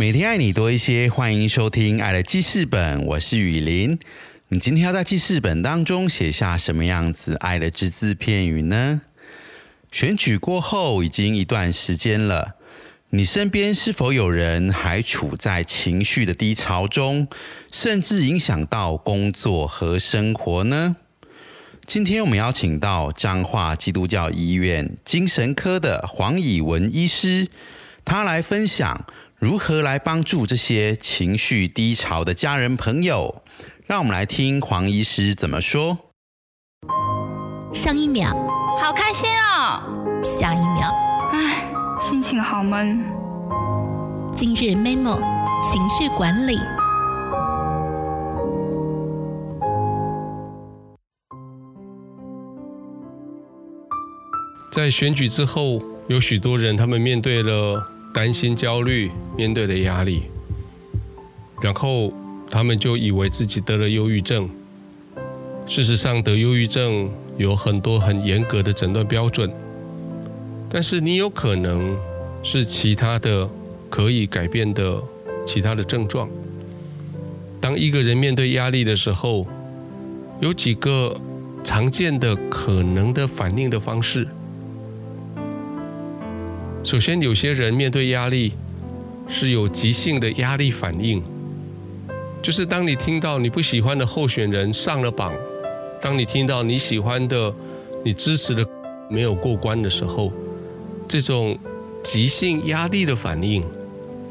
每天爱你多一些，欢迎收听《爱的记事本》，我是雨林。你今天要在记事本当中写下什么样子爱的只字片语呢？选举过后已经一段时间了，你身边是否有人还处在情绪的低潮中，甚至影响到工作和生活呢？今天我们邀请到彰化基督教医院精神科的黄以文医师，他来分享。如何来帮助这些情绪低潮的家人朋友？让我们来听黄医师怎么说。上一秒好开心哦，下一秒唉，心情好闷。今日 memo 情绪管理。在选举之后，有许多人他们面对了。担心、焦虑、面对的压力，然后他们就以为自己得了忧郁症。事实上，得忧郁症有很多很严格的诊断标准，但是你有可能是其他的可以改变的其他的症状。当一个人面对压力的时候，有几个常见的可能的反应的方式。首先，有些人面对压力是有急性的压力反应，就是当你听到你不喜欢的候选人上了榜，当你听到你喜欢的、你支持的 没有过关的时候，这种急性压力的反应，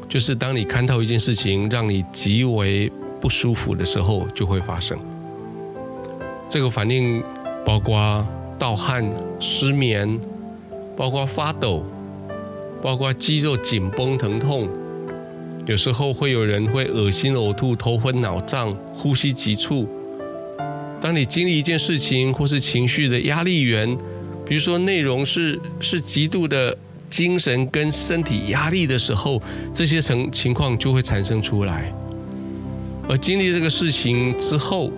就是当你看到一件事情让你极为不舒服的时候就会发生。这个反应包括盗汗、失眠，包括发抖。包括肌肉紧绷、疼痛，有时候会有人会恶心、呕吐、头昏脑胀、呼吸急促。当你经历一件事情或是情绪的压力源，比如说内容是是极度的精神跟身体压力的时候，这些情情况就会产生出来。而经历这个事情之后，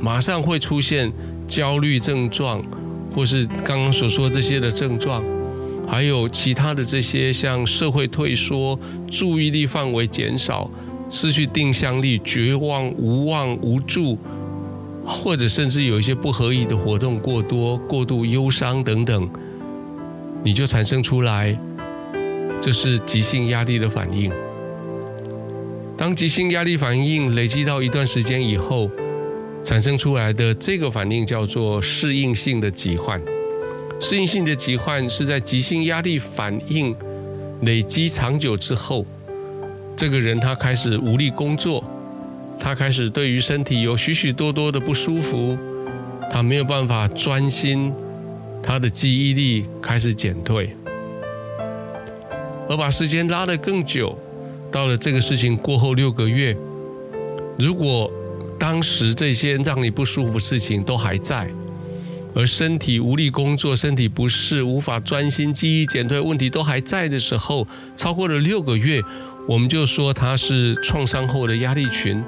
马上会出现焦虑症状，或是刚刚所说这些的症状。还有其他的这些，像社会退缩、注意力范围减少、失去定向力、绝望、无望、无助，或者甚至有一些不合意的活动过多、过度忧伤等等，你就产生出来，这是急性压力的反应。当急性压力反应累积到一段时间以后，产生出来的这个反应叫做适应性的疾患。适应性的疾患是在急性压力反应累积长久之后，这个人他开始无力工作，他开始对于身体有许许多多的不舒服，他没有办法专心，他的记忆力开始减退，而把时间拉得更久，到了这个事情过后六个月，如果当时这些让你不舒服的事情都还在。而身体无力工作、身体不适、无法专心、记忆减退问题都还在的时候，超过了六个月，我们就说他是创伤后的压力群。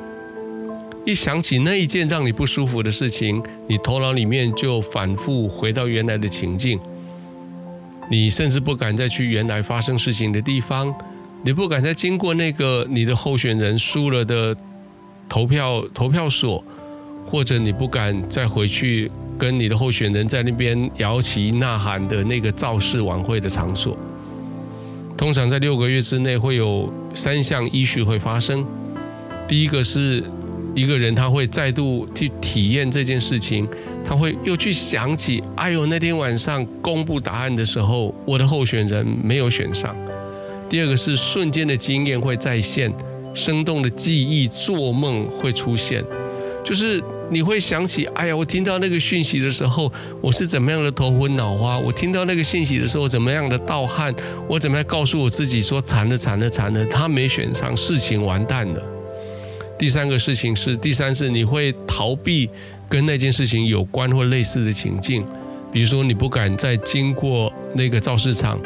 一想起那一件让你不舒服的事情，你头脑里面就反复回到原来的情境，你甚至不敢再去原来发生事情的地方，你不敢再经过那个你的候选人输了的投票投票所，或者你不敢再回去。跟你的候选人在那边摇旗呐喊的那个造势晚会的场所，通常在六个月之内会有三项依序会发生。第一个是一个人他会再度去体验这件事情，他会又去想起，哎呦那天晚上公布答案的时候，我的候选人没有选上。第二个是瞬间的经验会再现，生动的记忆做梦会出现，就是。你会想起，哎呀，我听到那个讯息的时候，我是怎么样的头昏脑花？我听到那个讯息的时候，怎么样的盗汗？我怎么样告诉我自己说，惨了，惨了，惨了，他没选上，事情完蛋了。第三个事情是，第三是你会逃避跟那件事情有关或类似的情境，比如说你不敢再经过那个造市场，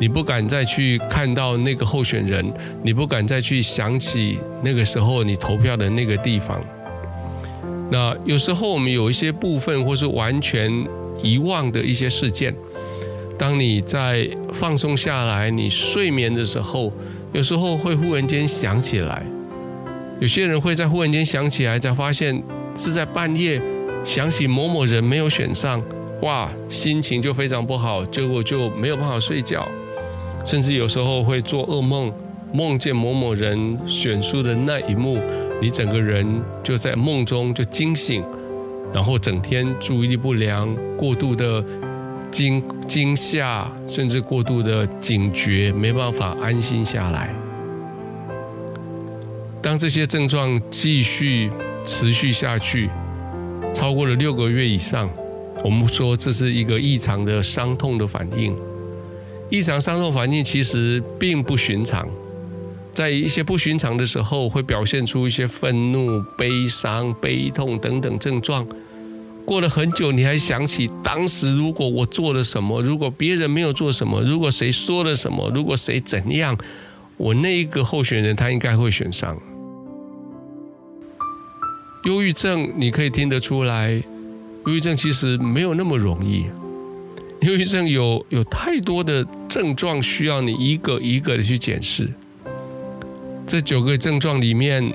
你不敢再去看到那个候选人，你不敢再去想起那个时候你投票的那个地方。那有时候我们有一些部分或是完全遗忘的一些事件，当你在放松下来、你睡眠的时候，有时候会忽然间想起来。有些人会在忽然间想起来，才发现是在半夜想起某某人没有选上，哇，心情就非常不好，结果就没有办法睡觉，甚至有时候会做噩梦，梦见某某人选书的那一幕，你整个人就在梦中就惊醒，然后整天注意力不良，过度的惊惊吓，甚至过度的警觉，没办法安心下来。当这些症状继续持续下去，超过了六个月以上，我们说这是一个异常的伤痛的反应。异常伤痛反应其实并不寻常，在一些不寻常的时候，会表现出一些愤怒、悲伤、悲痛等等症状。过了很久，你还想起当时如果我做了什么，如果别人没有做什么，如果谁说了什么，如果谁怎样。我那一个候选人，他应该会选上。忧郁症，你可以听得出来，忧郁症其实没有那么容易。忧郁症有有太多的症状需要你一个一个的去检视。这九个症状里面，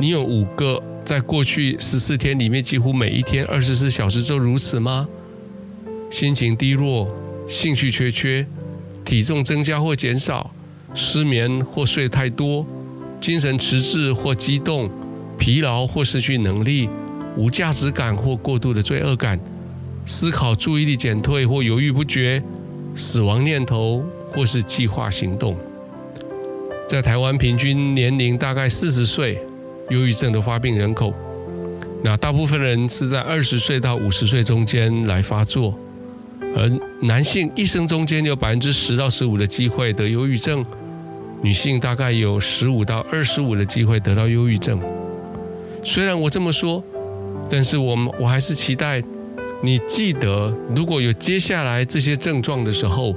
你有五个在过去十四天里面几乎每一天二十四小时都如此吗？心情低落，兴趣缺缺，体重增加或减少。失眠或睡太多，精神迟滞或激动，疲劳或失去能力，无价值感或过度的罪恶感，思考注意力减退或犹豫不决，死亡念头或是计划行动。在台湾平均年龄大概四十岁，忧郁症的发病人口，那大部分人是在二十岁到五十岁中间来发作，而男性一生中间有百分之十到十五的机会得忧郁症。女性大概有十五到二十五的机会得到忧郁症。虽然我这么说，但是我们我还是期待你记得，如果有接下来这些症状的时候，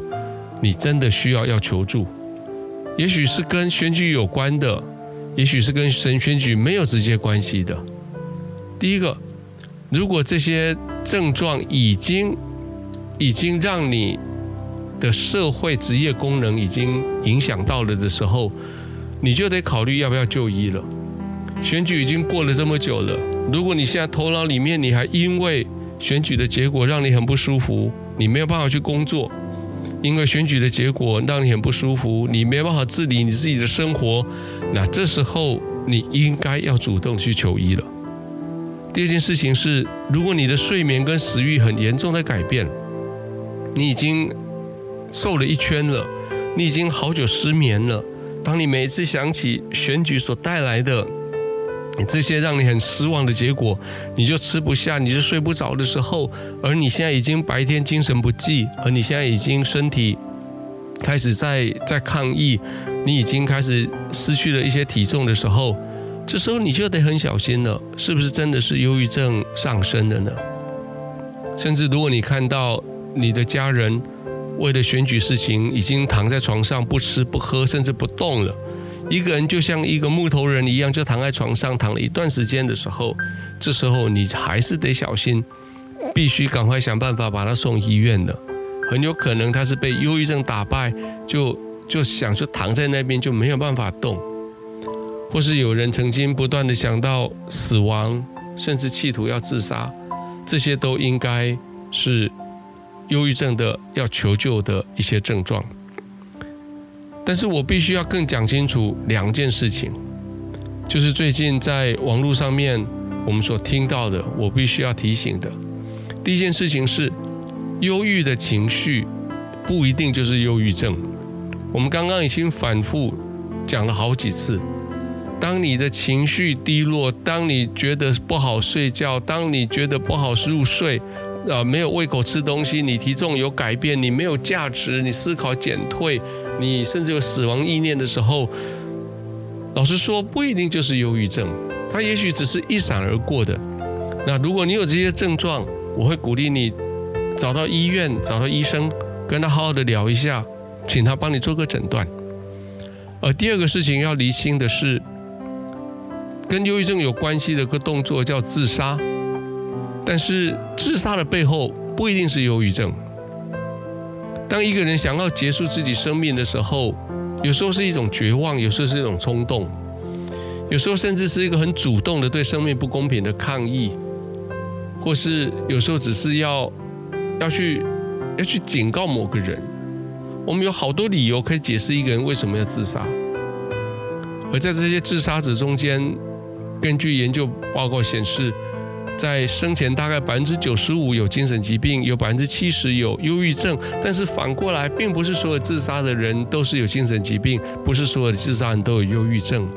你真的需要要求助。也许是跟选举有关的，也许是跟神选举没有直接关系的。第一个，如果这些症状已经已经让你。的社会职业功能已经影响到了的时候，你就得考虑要不要就医了。选举已经过了这么久了，如果你现在头脑里面你还因为选举的结果让你很不舒服，你没有办法去工作，因为选举的结果让你很不舒服，你没办法自理你自己的生活，那这时候你应该要主动去求医了。第二件事情是，如果你的睡眠跟食欲很严重的改变，你已经。瘦了一圈了，你已经好久失眠了。当你每一次想起选举所带来的这些让你很失望的结果，你就吃不下，你就睡不着的时候，而你现在已经白天精神不济，而你现在已经身体开始在在抗议，你已经开始失去了一些体重的时候，这时候你就得很小心了，是不是真的是忧郁症上升了呢？甚至如果你看到你的家人，为了选举事情，已经躺在床上不吃不喝，甚至不动了。一个人就像一个木头人一样，就躺在床上躺了一段时间的时候，这时候你还是得小心，必须赶快想办法把他送医院的。很有可能他是被忧郁症打败，就就想就躺在那边就没有办法动，或是有人曾经不断的想到死亡，甚至企图要自杀，这些都应该是。忧郁症的要求救的一些症状，但是我必须要更讲清楚两件事情，就是最近在网络上面我们所听到的，我必须要提醒的。第一件事情是，忧郁的情绪不一定就是忧郁症。我们刚刚已经反复讲了好几次，当你的情绪低落，当你觉得不好睡觉，当你觉得不好入睡。啊，没有胃口吃东西，你体重有改变，你没有价值，你思考减退，你甚至有死亡意念的时候，老实说，不一定就是忧郁症，它也许只是一闪而过的。那如果你有这些症状，我会鼓励你找到医院，找到医生，跟他好好的聊一下，请他帮你做个诊断。而第二个事情要厘清的是，跟忧郁症有关系的个动作叫自杀，但是自杀的背后不一定是忧郁症。当一个人想要结束自己生命的时候，有时候是一种绝望，有时候是一种冲动，有时候甚至是一个很主动的对生命不公平的抗议，或是有时候只是要要去要去警告某个人。我们有好多理由可以解释一个人为什么要自杀，而在这些自杀者中间，根据研究报告显示，在生前大概百分之九十五有精神疾病，有百分之七十有忧郁症。但是反过来，并不是所有自杀的人都是有精神疾病，不是所有的自杀人都有忧郁症，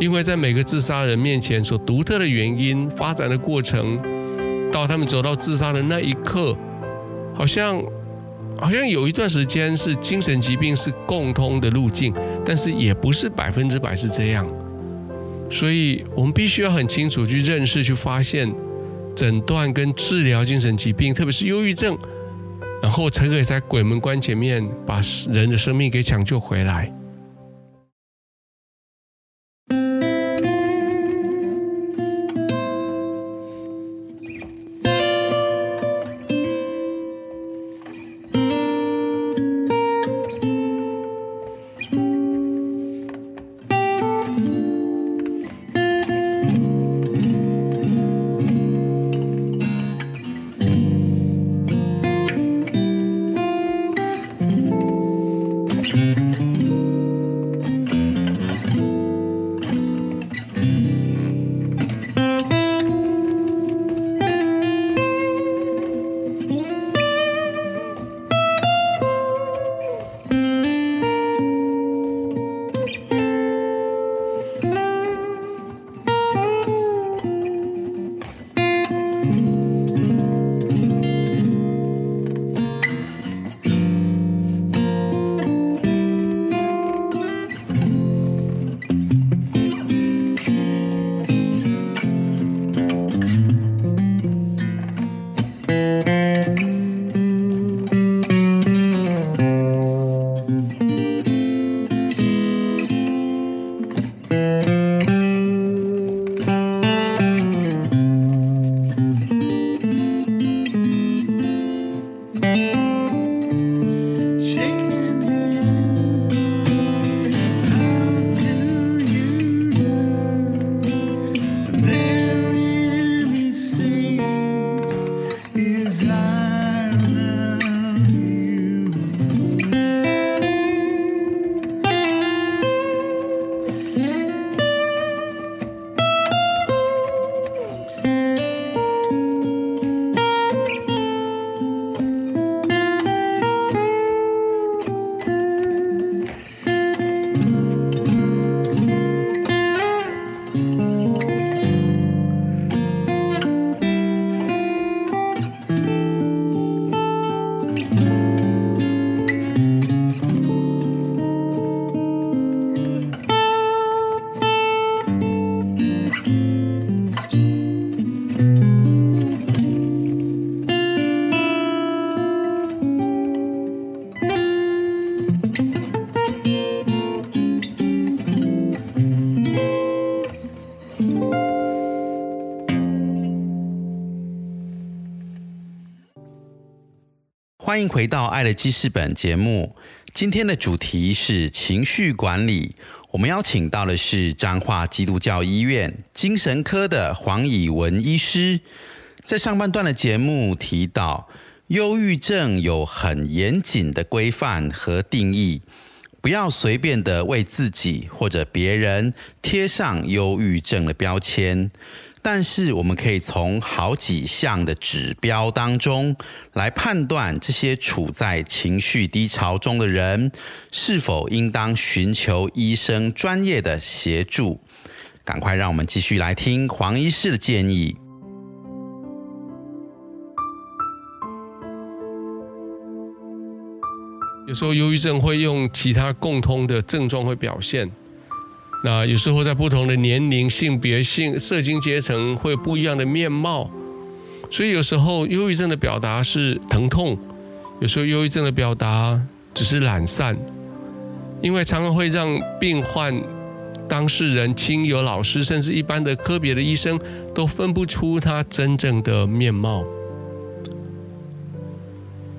因为在每个自杀人面前所独特的原因、发展的过程，到他们走到自杀的那一刻，好像。好像有一段时间是精神疾病是共通的路径，但是也不是百分之百是这样，所以我们必须要很清楚去认识、去发现、诊断跟治疗精神疾病，特别是忧郁症，然后才可以在鬼门关前面把人的生命给抢救回来。欢迎回到《爱的记事本》节目。今天的主题是情绪管理。我们邀请到的是彰化基督教医院精神科的黄以文医师。在上半段的节目提到，忧郁症有很严谨的规范和定义，不要随便的为自己或者别人贴上忧郁症的标签。但是我们可以从好几项的指标当中来判断，这些处在情绪低潮中的人是否应当寻求医生专业的协助。赶快让我们继续来听黄医师的建议。有时候忧郁症会用其他共通的症状会表现，那有时候在不同的年龄、性别、性、社经阶层会有不一样的面貌，所以有时候忧郁症的表达是疼痛，有时候忧郁症的表达只是懒散，因为常常会让病患、当事人、亲友、老师，甚至一般的科别的医生都分不出他真正的面貌。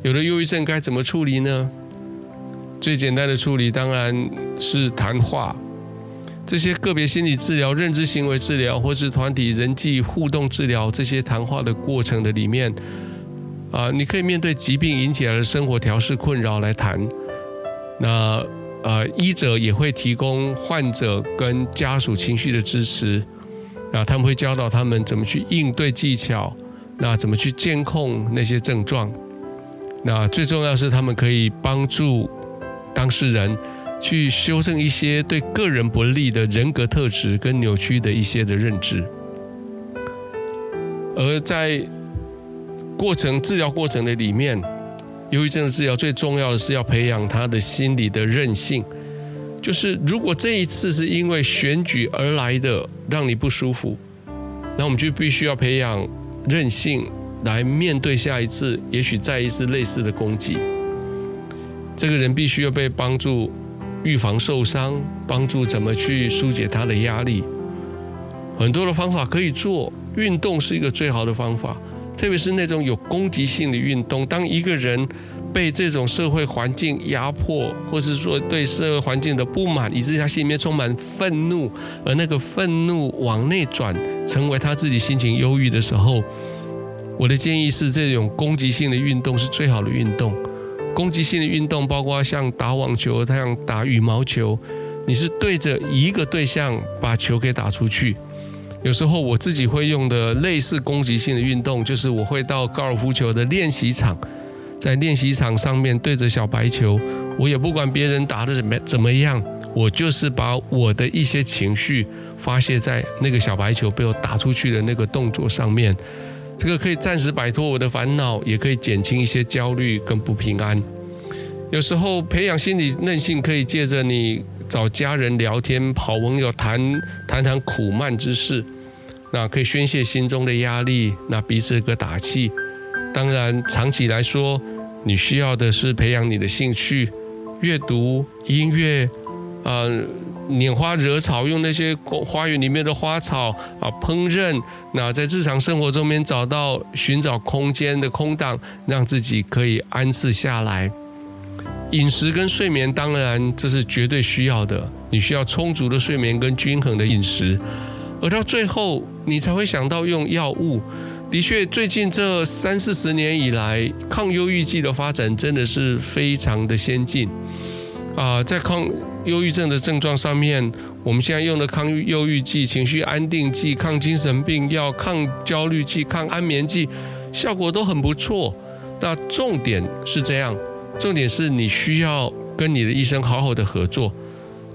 有了忧郁症该怎么处理呢？最简单的处理当然是谈话。这些个别心理治疗、认知行为治疗，或是团体人际互动治疗，这些谈话的过程的里面，啊，你可以面对疾病引起来的生活调试困扰来谈。那呃，医者也会提供患者跟家属情绪的支持，啊，他们会教导他们怎么去应对技巧，那怎么去监控那些症状。那最重要是他们可以帮助当事人。去修正一些对个人不利的人格特质跟扭曲的一些的认知，而在过程治疗过程的里面，忧郁症的治疗最重要的是要培养他的心理的韧性。就是如果这一次是因为选举而来的让你不舒服，那我们就必须要培养韧性来面对下一次，也许再一次类似的攻击。这个人必须要被帮助。预防受伤，帮助怎么去疏解他的压力，很多的方法可以做。运动是一个最好的方法，特别是那种有攻击性的运动。当一个人被这种社会环境压迫，或是说对社会环境的不满，以致他心里面充满愤怒，而那个愤怒往内转，成为他自己心情忧郁的时候，我的建议是，这种攻击性的运动是最好的运动。攻击性的运动包括像打网球、像打羽毛球，你是对着一个对象把球给打出去。有时候我自己会用的类似攻击性的运动，就是我会到高尔夫球的练习场，在练习场上面对着小白球，我也不管别人打的怎么怎么样，我就是把我的一些情绪发泄在那个小白球被我打出去的那个动作上面。这个可以暂时摆脱我的烦恼，也可以减轻一些焦虑跟不平安。有时候培养心理韧性，可以借着你找家人聊天、跑朋友谈谈谈苦闷之事，那可以宣泄心中的压力，那彼此个打气。当然，长期来说，你需要的是培养你的兴趣，阅读、音乐，啊。拈花惹草，用那些花园里面的花草啊烹饪，那在日常生活中面找到寻找空间的空档，让自己可以安置下来。饮食跟睡眠当然这是绝对需要的，你需要充足的睡眠跟均衡的饮食，而到最后你才会想到用药物。的确，最近这三四十年以来，抗忧郁剂的发展真的是非常的先进啊，在抗。忧郁症的症状上面，我们现在用的抗忧郁剂、情绪安定剂、抗精神病药、抗焦虑剂、抗安眠剂，效果都很不错。那重点是这样，重点是你需要跟你的医生好好的合作，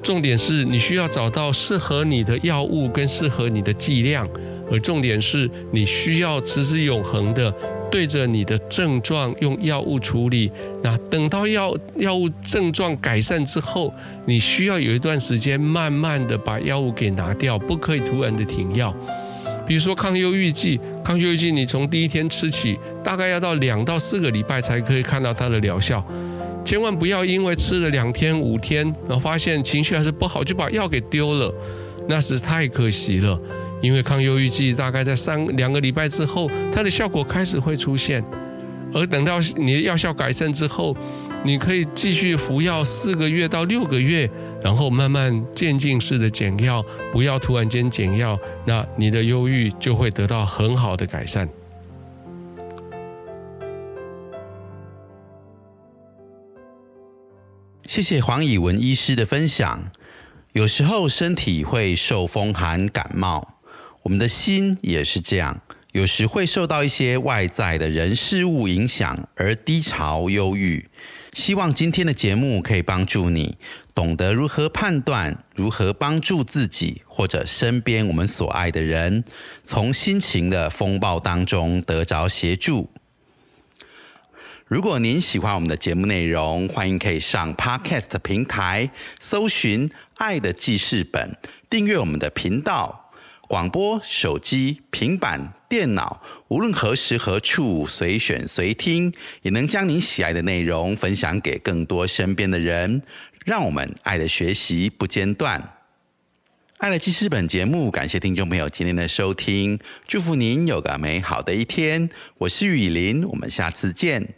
重点是你需要找到适合你的药物跟适合你的剂量，而重点是你需要持之永恒的。对着你的症状用药物处理，那等到药药物症状改善之后，你需要有一段时间慢慢的把药物给拿掉，不可以突然的停药。比如说抗忧郁剂，抗忧郁剂你从第一天吃起，大概要到两到四个礼拜才可以看到它的疗效，千万不要因为吃了两天五天，然后发现情绪还是不好，就把药给丢了，那是太可惜了。因为抗忧郁剂大概在三两个礼拜之后，它的效果开始会出现，而等到你的药效改善之后，你可以继续服药四个月到六个月，然后慢慢渐进式的减药，不要突然间减药，那你的忧郁就会得到很好的改善。谢谢黄以文医师的分享。有时候身体会受风寒感冒。我们的心也是这样，有时会受到一些外在的人事物影响而低潮、忧郁。希望今天的节目可以帮助你懂得如何判断，如何帮助自己或者身边我们所爱的人，从心情的风暴当中得着协助。如果您喜欢我们的节目内容，欢迎可以上 Podcast 平台搜寻《爱的记事本》。订阅我们的频道。广播、手机、平板、电脑，无论何时何处，随选随听，也能将您喜爱的内容分享给更多身边的人。让我们爱的学习不间断。爱的记事本节目，感谢听众朋友今天的收听，祝福您有个美好的一天。我是雨林，我们下次见。